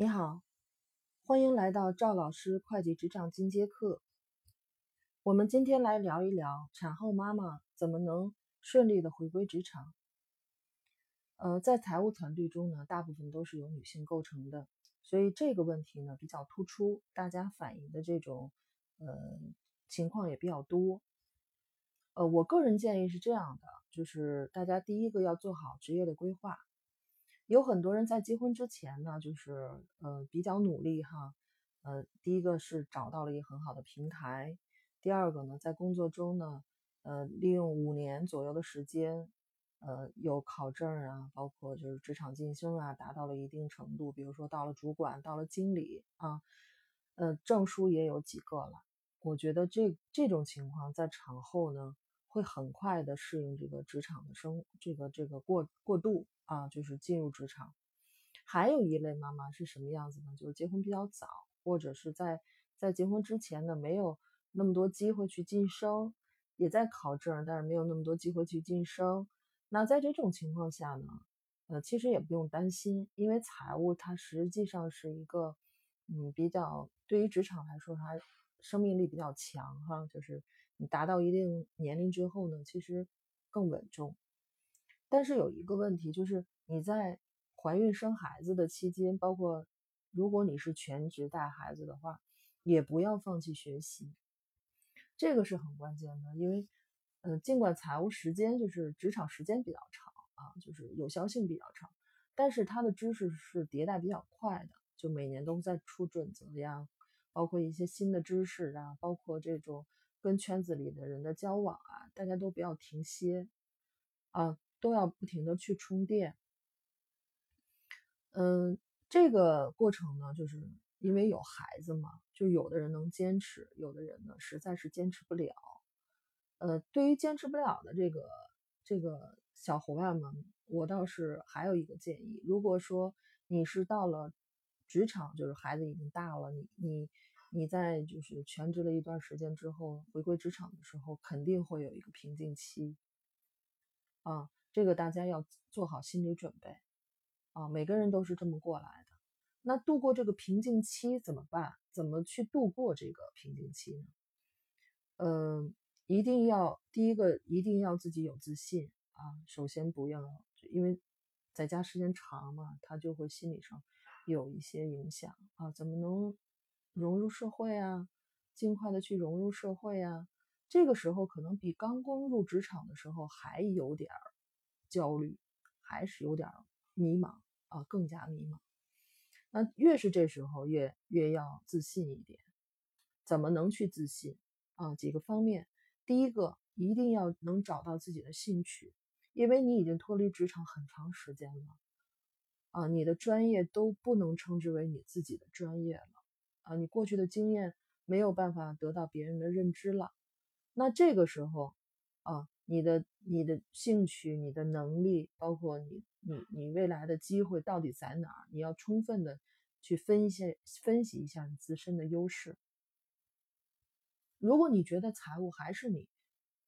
你好，欢迎来到赵老师会计职场进阶课。我们今天来聊一聊产后妈妈怎么能顺利的回归职场。呃，在财务团队中呢，大部分都是由女性构成的，所以这个问题呢比较突出，大家反映的这种呃情况也比较多。呃，我个人建议是这样的，就是大家第一个要做好职业的规划。有很多人在结婚之前呢，就是呃比较努力哈，呃第一个是找到了一个很好的平台，第二个呢在工作中呢，呃利用五年左右的时间，呃有考证啊，包括就是职场晋升啊，达到了一定程度，比如说到了主管，到了经理啊，呃证书也有几个了。我觉得这这种情况在产后呢，会很快的适应这个职场的生这个这个过过渡。啊，就是进入职场，还有一类妈妈是什么样子呢？就是结婚比较早，或者是在在结婚之前呢，没有那么多机会去晋升，也在考证，但是没有那么多机会去晋升。那在这种情况下呢，呃，其实也不用担心，因为财务它实际上是一个，嗯，比较对于职场来说，它生命力比较强哈，就是你达到一定年龄之后呢，其实更稳重。但是有一个问题，就是你在怀孕生孩子的期间，包括如果你是全职带孩子的话，也不要放弃学习，这个是很关键的。因为，呃，尽管财务时间就是职场时间比较长啊，就是有效性比较长，但是它的知识是迭代比较快的，就每年都在出准则呀，包括一些新的知识啊，包括这种跟圈子里的人的交往啊，大家都不要停歇啊。都要不停的去充电，嗯，这个过程呢，就是因为有孩子嘛，就有的人能坚持，有的人呢实在是坚持不了。呃，对于坚持不了的这个这个小伙伴们，我倒是还有一个建议：如果说你是到了职场，就是孩子已经大了，你你你在就是全职了一段时间之后，回归职场的时候，肯定会有一个瓶颈期，啊。这个大家要做好心理准备啊！每个人都是这么过来的。那度过这个瓶颈期怎么办？怎么去度过这个瓶颈期呢？嗯，一定要第一个一定要自己有自信啊！首先不要，因为在家时间长嘛，他就会心理上有一些影响啊。怎么能融入社会啊？尽快的去融入社会啊！这个时候可能比刚刚入职场的时候还有点儿。焦虑还是有点迷茫啊，更加迷茫。那越是这时候，越越要自信一点。怎么能去自信啊？几个方面。第一个，一定要能找到自己的兴趣，因为你已经脱离职场很长时间了啊，你的专业都不能称之为你自己的专业了啊，你过去的经验没有办法得到别人的认知了。那这个时候啊。你的你的兴趣、你的能力，包括你你你未来的机会到底在哪儿？你要充分的去分析分析一下你自身的优势。如果你觉得财务还是你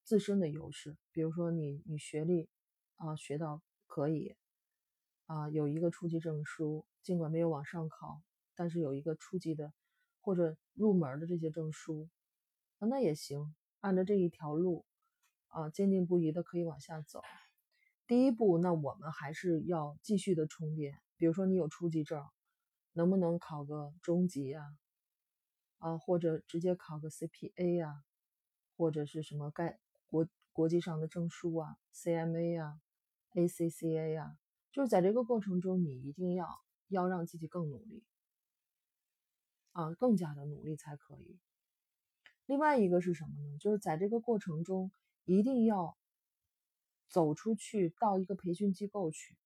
自身的优势，比如说你你学历啊学到可以啊有一个初级证书，尽管没有往上考，但是有一个初级的或者入门的这些证书啊那也行，按照这一条路。啊，坚定不移的可以往下走。第一步，那我们还是要继续的充电。比如说，你有初级证，能不能考个中级呀？啊，或者直接考个 CPA 呀，或者是什么该国国际上的证书啊，CMA 呀，ACCA 呀，就是在这个过程中，你一定要要让自己更努力，啊，更加的努力才可以。另外一个是什么呢？就是在这个过程中。一定要走出去，到一个培训机构去。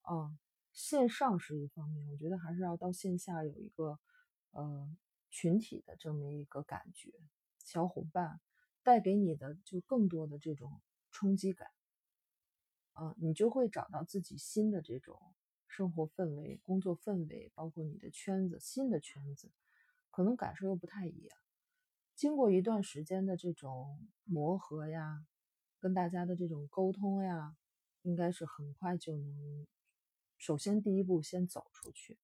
啊，线上是一方面，我觉得还是要到线下有一个呃群体的这么一个感觉，小伙伴带给你的就更多的这种冲击感。啊，你就会找到自己新的这种生活氛围、工作氛围，包括你的圈子、新的圈子，可能感受又不太一样。经过一段时间的这种磨合呀，跟大家的这种沟通呀，应该是很快就能。首先第一步先走出去，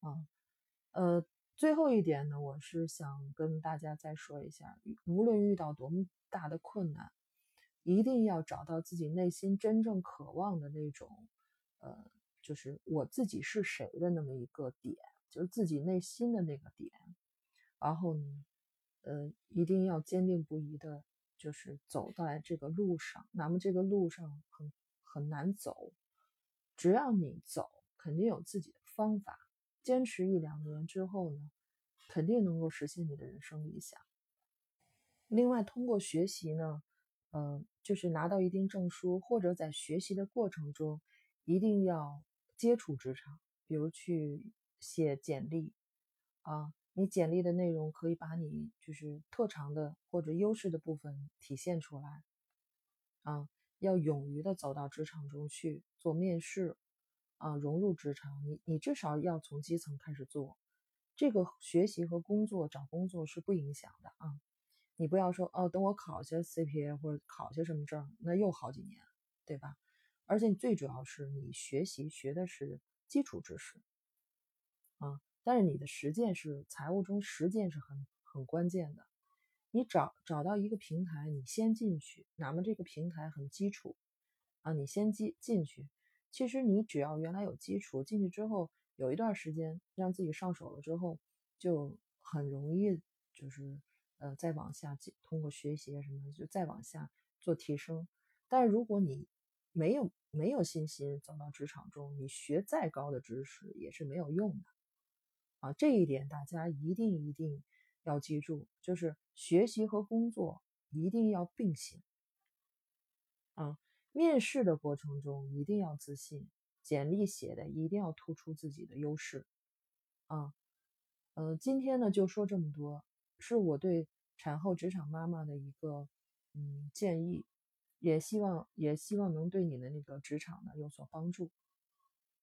啊。呃，最后一点呢，我是想跟大家再说一下，无论遇到多么大的困难，一定要找到自己内心真正渴望的那种，呃，就是我自己是谁的那么一个点，就是自己内心的那个点。然后呢，呃，一定要坚定不移的，就是走在这个路上。那么这个路上很很难走，只要你走，肯定有自己的方法。坚持一两年之后呢，肯定能够实现你的人生理想。另外，通过学习呢，嗯，就是拿到一定证书，或者在学习的过程中，一定要接触职场，比如去写简历啊，你简历的内容可以把你就是特长的或者优势的部分体现出来啊，要勇于的走到职场中去做面试。啊，融入职场，你你至少要从基层开始做，这个学习和工作找工作是不影响的啊。你不要说哦，等我考下 CPA 或者考下什么证，那又好几年，对吧？而且你最主要是你学习学的是基础知识啊，但是你的实践是财务中实践是很很关键的。你找找到一个平台，你先进去，哪怕这个平台很基础啊，你先进进去。其实你只要原来有基础，进去之后有一段时间让自己上手了之后，就很容易就是呃再往下通过学习啊什么就再往下做提升。但是如果你没有没有信心走到职场中，你学再高的知识也是没有用的啊！这一点大家一定一定要记住，就是学习和工作一定要并行啊。面试的过程中一定要自信，简历写的一定要突出自己的优势，啊，呃，今天呢就说这么多，是我对产后职场妈妈的一个嗯建议，也希望也希望能对你的那个职场呢有所帮助。